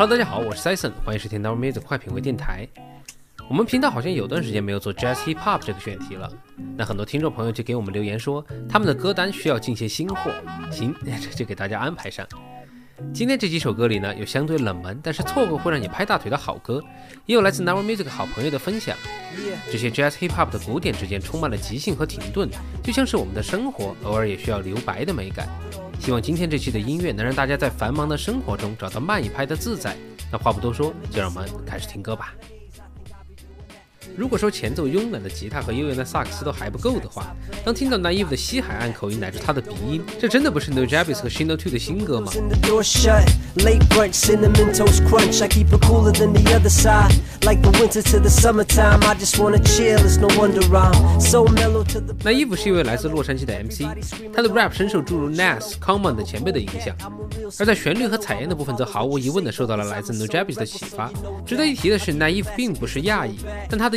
Hello，大家好，我是 Sison，欢迎收听 Now Music 快品味电台。我们频道好像有段时间没有做 Jazz Hip Hop 这个选题了，那很多听众朋友就给我们留言说，他们的歌单需要进些新货。行，这就给大家安排上。今天这几首歌里呢，有相对冷门，但是错过会让你拍大腿的好歌，也有来自 Now Music 好朋友的分享。这些 Jazz Hip Hop 的鼓点之间充满了即兴和停顿，就像是我们的生活，偶尔也需要留白的美感。希望今天这期的音乐能让大家在繁忙的生活中找到慢一拍的自在。那话不多说，就让我们开始听歌吧。如果说前奏慵懒的吉他和悠扬的萨克斯都还不够的话，当听到 Naive 的西海岸口音乃至他的鼻音，这真的不是 No Jabez 和 Shino Two 的新歌吗？Naive 是一位来自洛杉矶的 MC，他的 rap 深受诸如 Nas、Common 等前辈的影响，而在旋律和采样的部分则毫无疑问的受到了来自 No Jabez 的启发。值得一提的是，Naive 并不是亚裔，但他的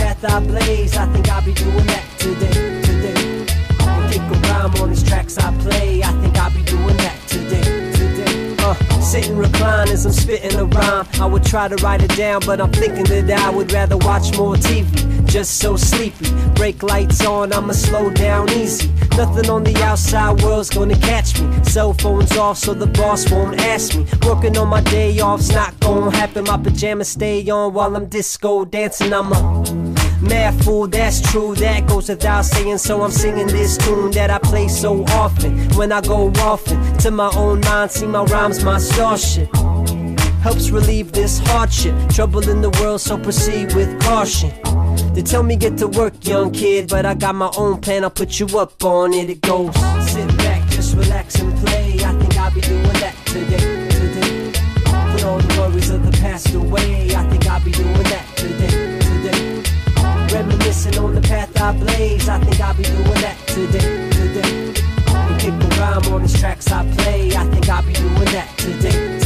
I blaze. I think I'll be doing that today. Today. And kick a rhyme on these tracks I play. I think I'll be doing that today. Today. Uh, sit and recline as I'm spitting a rhyme. I would try to write it down, but I'm thinking that I would rather watch more TV just so sleepy. Brake lights on, I'ma slow down easy. Nothing on the outside world's gonna catch me. Cell phones off so the boss won't ask me. Working on my day off's not gonna happen. My pajamas stay on while I'm disco dancing. I'm a mad fool, that's true. That goes without saying. So I'm singing this tune that I play so often. When I go often to my own mind, see my rhymes, my starship helps relieve this hardship. Trouble in the world, so proceed with caution. They tell me get to work, young kid, but I got my own plan. I'll put you up on it. It goes sit back, just relax and play. I think I'll be doing that today. Today, put all the worries of the past away. I think I'll be doing that I blaze. I think I'll be doing that today. Today, and kick the rhyme on these tracks I play. I think I'll be doing that today.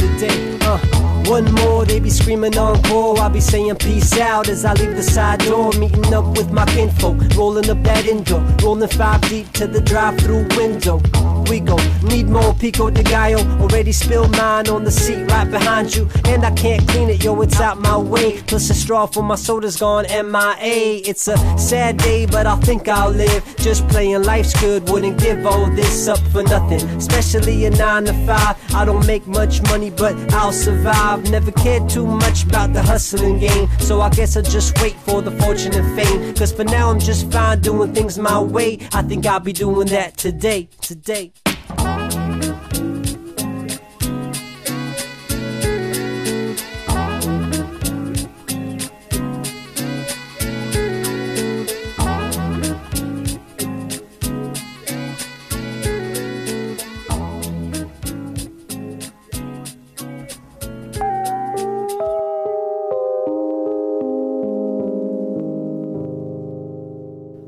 One more, they be screaming encore. I'll be saying peace out as I leave the side door. Meeting up with my kinfolk, rolling up that indoor. Rolling five deep to the drive through window. We go, need more pico de gallo. Already spilled mine on the seat right behind you. And I can't clean it, yo, it's out my way. Plus, the straw for my soda's gone MIA. It's a sad day, but I think I'll live. Just playing life's good, wouldn't give all this up for nothing. Especially a 9 to 5. I don't make much money, but I'll survive. Never cared too much about the hustling game. So I guess I'll just wait for the fortune and fame. Cause for now I'm just fine doing things my way. I think I'll be doing that today, today.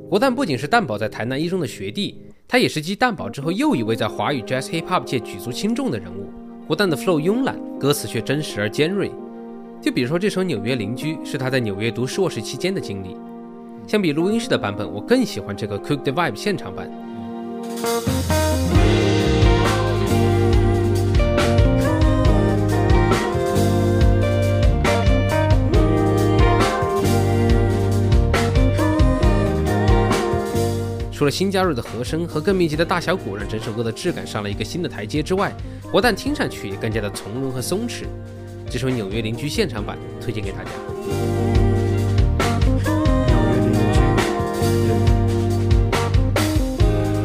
国蛋不仅是蛋宝在台南一中的学弟，他也是继蛋宝之后又一位在华语 Jazz Hip Hop 界举足轻重的人物。国蛋的 flow 慵懒，歌词却真实而尖锐。就比如说这首《纽约邻居》，是他在纽约读硕士期间的经历。相比录音室的版本，我更喜欢这个 Cook the Vibe 现场版。除了新加入的和声和更密集的大小鼓，让整首歌的质感上了一个新的台阶之外，不但听上去也更加的从容和松弛。这首《纽约邻居》现场版推荐给大家。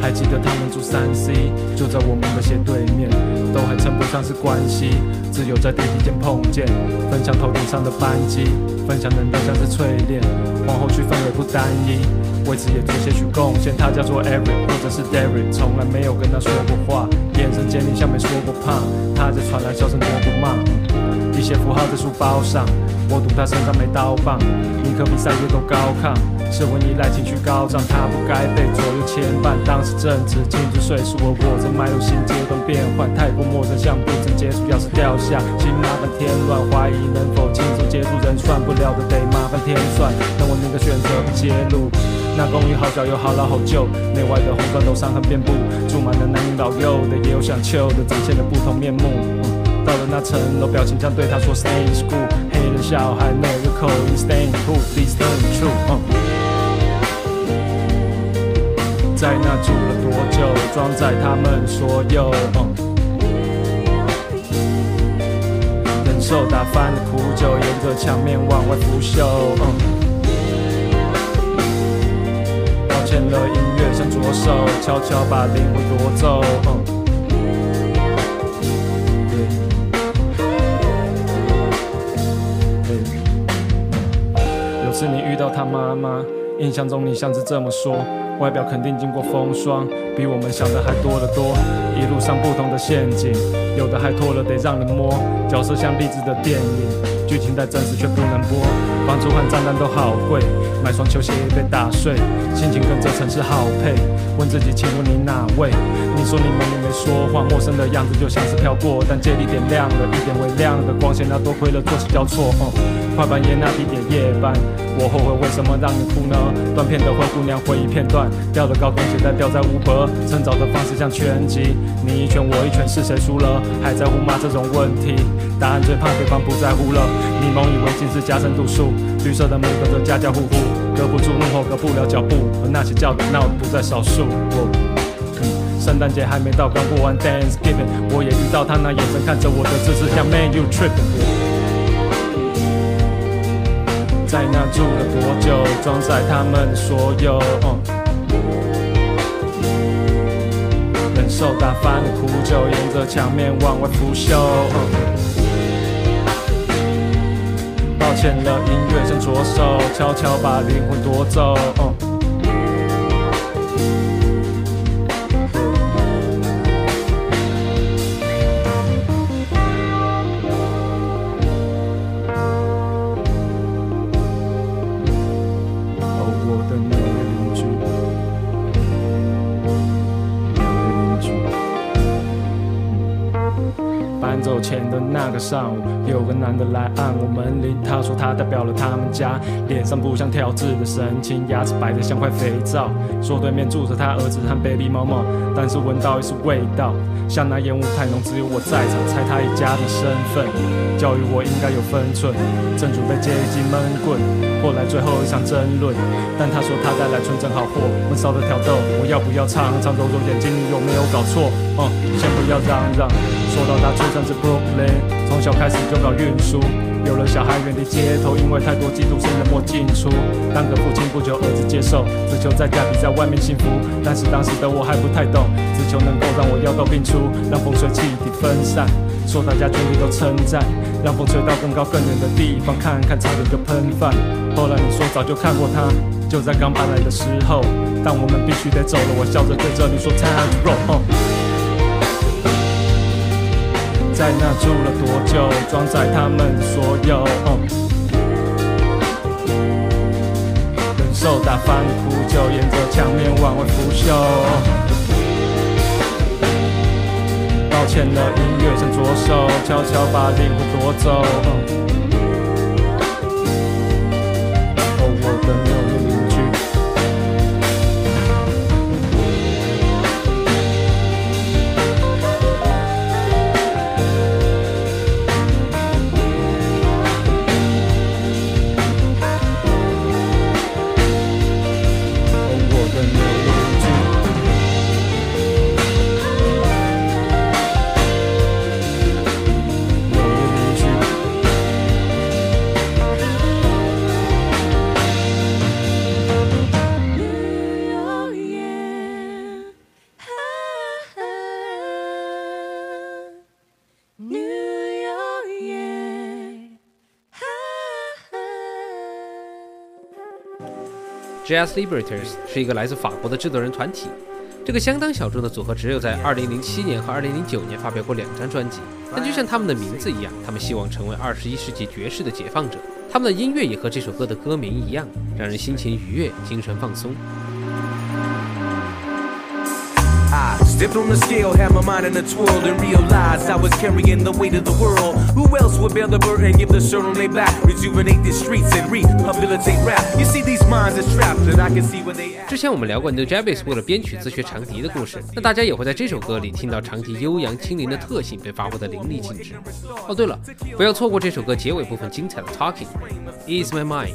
还记得他们住三 C，就在我们的斜对面，都还称不上是关系，只有在电梯间碰见，分享头顶上的班机。分享能量像是淬炼，往后去氛围不单一，为此也做些许贡献。他叫做 Eric，或者是 Derek，从来没有跟他说过话，眼神坚定像没说过怕。他在传来笑声多不骂，一些符号在书包上，我赌他身上没刀棒，尼克比赛也都高亢。是文依赖情绪高涨，他不该被左右牵绊。当时正值青春岁数，而我正迈入新阶段变换，太过陌生，像不曾接触。要是掉下，请麻烦添乱，怀疑能否轻松接触，人算不了的得麻烦天算。但我宁可选择不揭露。那公寓好小又好老好旧，内外的红砖都伤痕遍布，住满了男女老幼的，也有想秋的，展现了不同面目。到了那层楼，表情将对他说 Stay in school，黑人小孩 know your code，Stay cool，please turn true。在那住了多久？装载他们所有，忍受打翻的苦酒，沿着墙面往外腐朽。抱歉了，音乐像左手，悄悄把灵魂夺走。有次你遇到他妈妈，印象中你像是这么说。外表肯定经过风霜，比我们想的还多得多。一路上不同的陷阱，有的还脱了得让人摸。角色像励志的电影，剧情在真实却不能播。房租和账单都好贵，买双球鞋也被打碎。心情跟这城市好配，问自己，请问你哪位？你说你们也没说话，陌生的样子就像是飘过。但街里点亮了一点微亮的光线，那多亏了作息交错。快半夜那地点夜班，我后悔为什么让你哭呢？断片的灰姑娘回忆片段，掉的高跟鞋在掉在乌柏，趁早的方式像拳击，你一拳我一拳是谁输了？还在乎吗这种问题？答案最怕对方不在乎了。你蒙以为近视加深度数，绿色的门隔着家家户户，隔不住怒吼，隔不了脚步，而那些叫的闹的不在少数。圣诞节还没到，刚过完 Thanksgiving，我也遇到他那眼神看着我的姿势像 Man you trippin'。在那住了多久？装载他们所有，忍受打翻的苦酒，沿着墙面往外腐朽。抱歉了，音乐正左手悄悄把灵魂夺走。走前的那个上午，有个男的来按我门铃，他说他代表了他们家，脸上不像跳字的神情，牙齿白得像块肥皂，说对面住着他儿子和 baby 猫猫，但是闻到一丝味道，像那烟雾太浓，只有我在场，猜他一家的身份，教育我应该有分寸，正准备接一记闷棍，后来最后一场争论，但他说他带来纯正好货，闷骚的挑逗，我要不要唱唱揉揉眼睛，你有没有搞错？嗯，先不要嚷嚷。说到他出生是 Brooklyn，从小开始就搞运输，有了小孩远离街头，因为太多嫉妒生冷漠进出。当个父亲不久，儿子接受，只求在家比在外面幸福。但是当时的我还不太懂，只求能够让我药到病除，让风水气体分散。说大家全体都称赞，让风吹到更高更远的地方，看看差点就喷饭。后来你说早就看过他，就在刚搬来的时候，但我们必须得走了。我笑着对着你说 Time to roll。在那住了多久？装载他们所有，忍受打翻苦酒，沿着墙面往外腐朽。抱歉了，音乐正左手悄悄把灵魂夺走。Jazz Liberators 是一个来自法国的制作人团体。这个相当小众的组合，只有在2007年和2009年发表过两张专辑。但就像他们的名字一样，他们希望成为21世纪爵士的解放者。他们的音乐也和这首歌的歌名一样，让人心情愉悦，精神放松。Stepped on the scale, had my mind in a twirl, and realized I was carrying the weight of the world. Who else would bear the burden, give the shirt on their back, rejuvenate the streets and rehabilitate rap? You see, these minds are trapped, and I can see where they at. 之前我们聊过 New Javis 为了编曲自学长笛的故事，那大家也会在这首歌里听到长笛悠扬轻灵的特性被发挥的淋漓尽致。哦，对了，不要错过这首歌结尾部分精彩的 Talking。Ease my mind，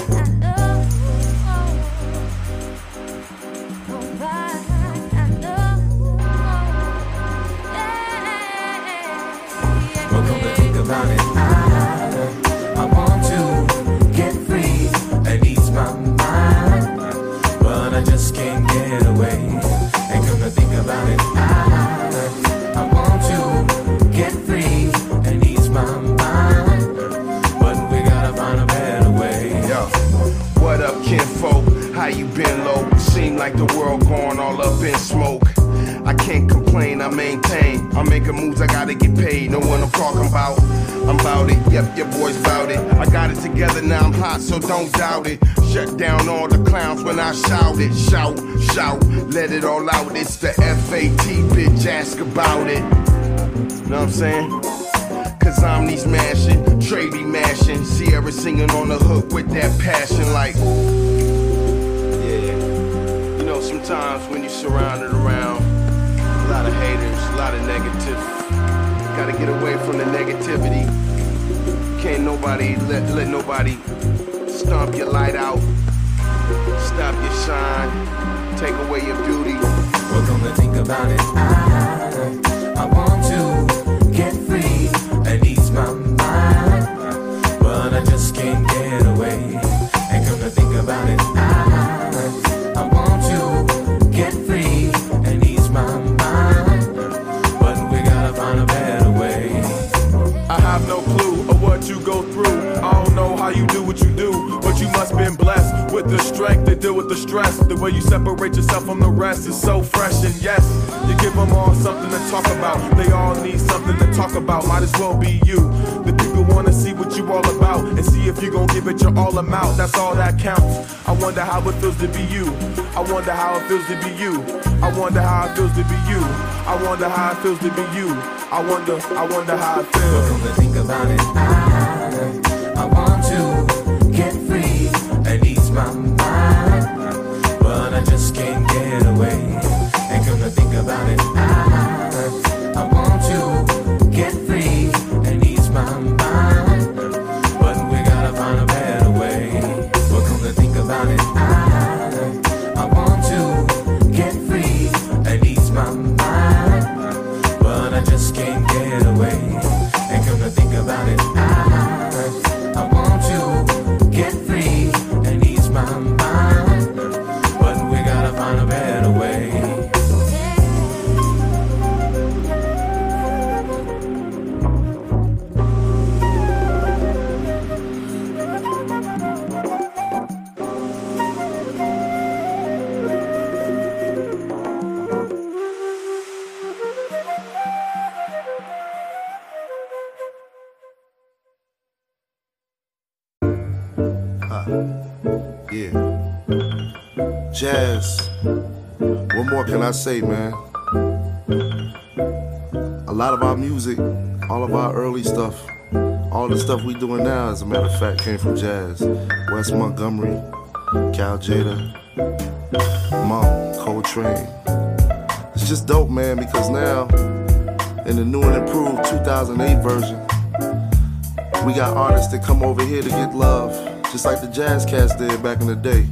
I'm about it, yep, your boy's about it. I got it together, now I'm hot, so don't doubt it. Shut down all the clowns when I shout it. Shout, shout, let it all out. It's the FAT, bitch, ask about it. Know what I'm saying? Cause I'm these mashing, be mashing, Sierra singing on the hook with that passion like Yeah. You know sometimes when you're surrounded around a lot of haters, a lot of negative gotta get away from the negativity. Can't nobody let let nobody stomp your light out, stop your shine, take away your beauty. Come to think about it, I, I want to been blessed with the strength to deal with the stress. The way you separate yourself from the rest is so fresh, and yes, you give them all something to talk about. They all need something to talk about. Might as well be you. The people wanna see what you all about and see if you gon' give it your all amount. That's all that counts. I wonder how it feels to be you. I wonder how it feels to be you. I wonder how it feels to be you. I wonder how it feels to be you. I wonder, I wonder how it feels. Come to think about it, I, I want can't get away. And come to think about it, I, Uh, yeah. Jazz. What more can I say, man? A lot of our music, all of our early stuff, all the stuff we doing now, as a matter of fact, came from jazz. Wes Montgomery, Cal Jada, Monk, Coltrane. It's just dope, man, because now, in the new and improved 2008 version, we got artists that come over here to get love, just like the jazz cats did back in the day.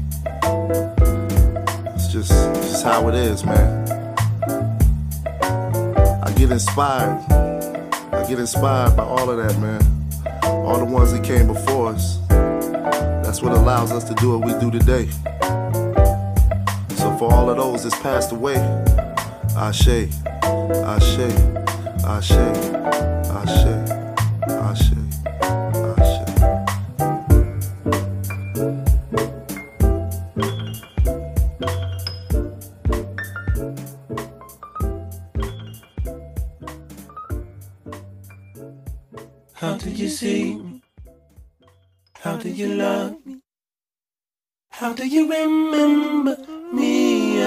It's just, it's just how it is, man. I get inspired. I get inspired by all of that, man. All the ones that came before us. That's what allows us to do what we do today. So for all of those that's passed away, Ashe, Ashe, Ashe, Ashe, Ashe, how do you remember me？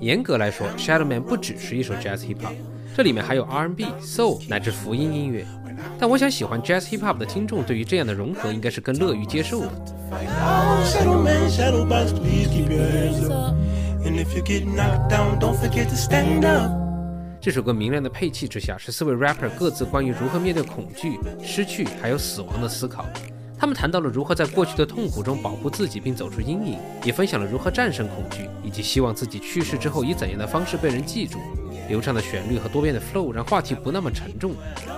严格来说，Shadow Man 不只是一首 jazz hip hop，这里面还有 R&B、soul 乃至福音音乐。但我想喜欢 jazz hip hop 的听众对于这样的融合应该是更乐于接受的。这首歌明亮的配器之下是四位 rapper 各自关于如何面对恐惧、失去还有死亡的思考。他们谈到了如何在过去的痛苦中保护自己并走出阴影，也分享了如何战胜恐惧，以及希望自己去世之后以怎样的方式被人记住。流畅的旋律和多变的 flow 让话题不那么沉重，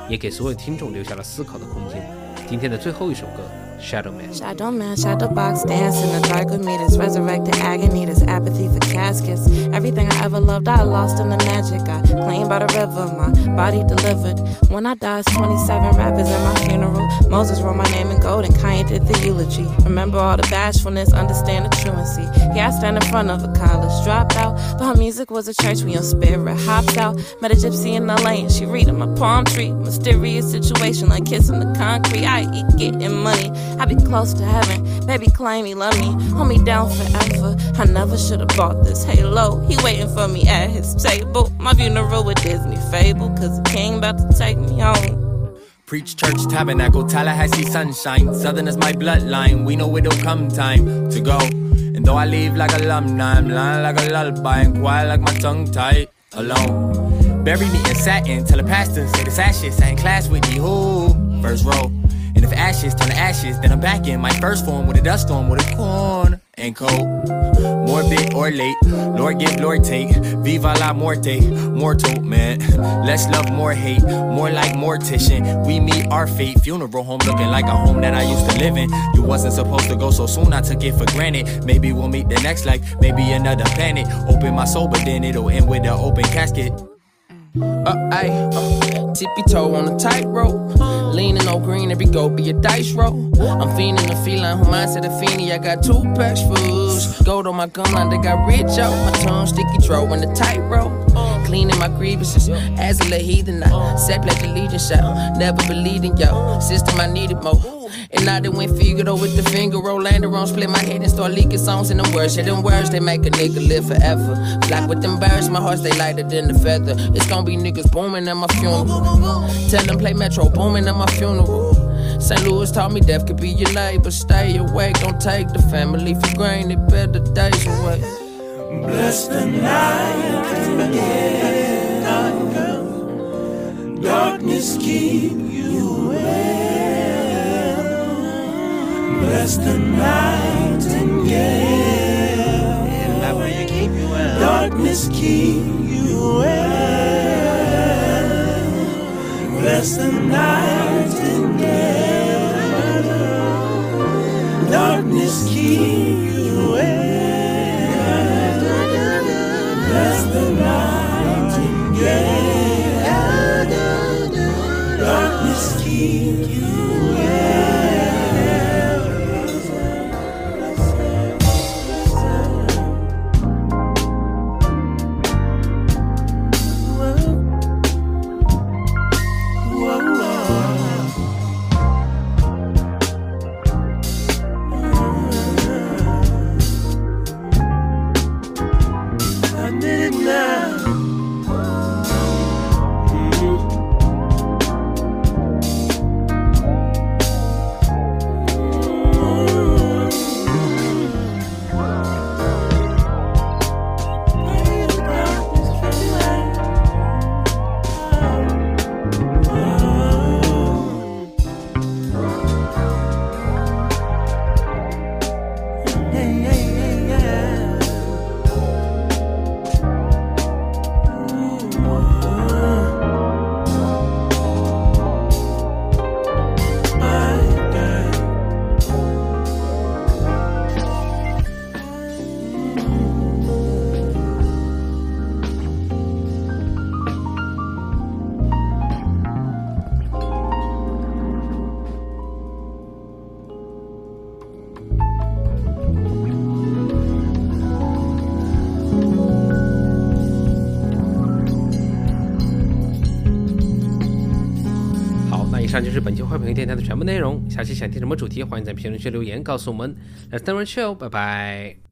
也给所有听众留下了思考的空间。今天的最后一首歌《Shadow Man》。Shadow man, shadow box, dance in the dark with me. This resurrected agony, this apathy for caskets. Everything I ever loved, I lost in the magic. I clean by the river, my body delivered. When I die, it's 27 rappers at my funeral. Moses wrote my name in gold and Kanye did the eulogy. Remember all the bashfulness, understand the truancy. Yeah, I stand in front of a college dropout. But her music was a church when your spirit hopped out. Met a gypsy in LA and she reading my palm tree. Mysterious situation like kissing the concrete. I eat getting money. I be close to heaven. Baby claim he love me. Hold me down forever. I never should have bought this halo. He waiting for me at his table. My funeral with Disney fable. Cause the king about to take me home. Preach church tabernacle, Tallahassee sunshine. Southern is my bloodline. We know it'll come time to go. And though I leave like alumni, I'm lying like a lullaby and quiet like my tongue tied alone. Bury me in satin, tell the pastor, say the ashes. I in class with you, who? First row. If ashes turn to ashes, then I'm back in my first form with a dust storm with a corn and cold. Morbid or late, Lord give, Lord take. Viva la muerte, mortal man. Less love, more hate, more like mortician. We meet our fate. Funeral home looking like a home that I used to live in. You wasn't supposed to go so soon, I took it for granted. Maybe we'll meet the next life, maybe another planet. Open my soul, but then it'll end with an open casket. Uh, ayy, uh, tippy toe on a tightrope. Leaning on green, every go be a dice roll. I'm fiending the feline, who mindset a fiendie. I got two packs fools. Gold on my gum line, they got rich out. My tongue sticky, throw in the tightrope. Cleaning my grievances, as a heathen. I said pledge allegiance, I never believed in yo. System, I needed more. And I done went Figaro with the finger roll, land around, split my head and start leaking songs in them words. Yeah, them words, they make a nigga live forever. Flock with them birds, my heart's they lighter than the feather. It's gonna be niggas booming at my funeral. Tell them play Metro booming at my funeral. St. Louis taught me death could be your neighbor. Stay awake, don't take the family for granted. Better days away. Bless the night get Darkness keep you well. Bless the nightingale. And love will you keep you well. Darkness keep you well. Rest the nightingale. Darkness keep 快评电台的全部内容。下期想听什么主题，欢迎在评论区留言告诉我们。Let's never show，拜拜。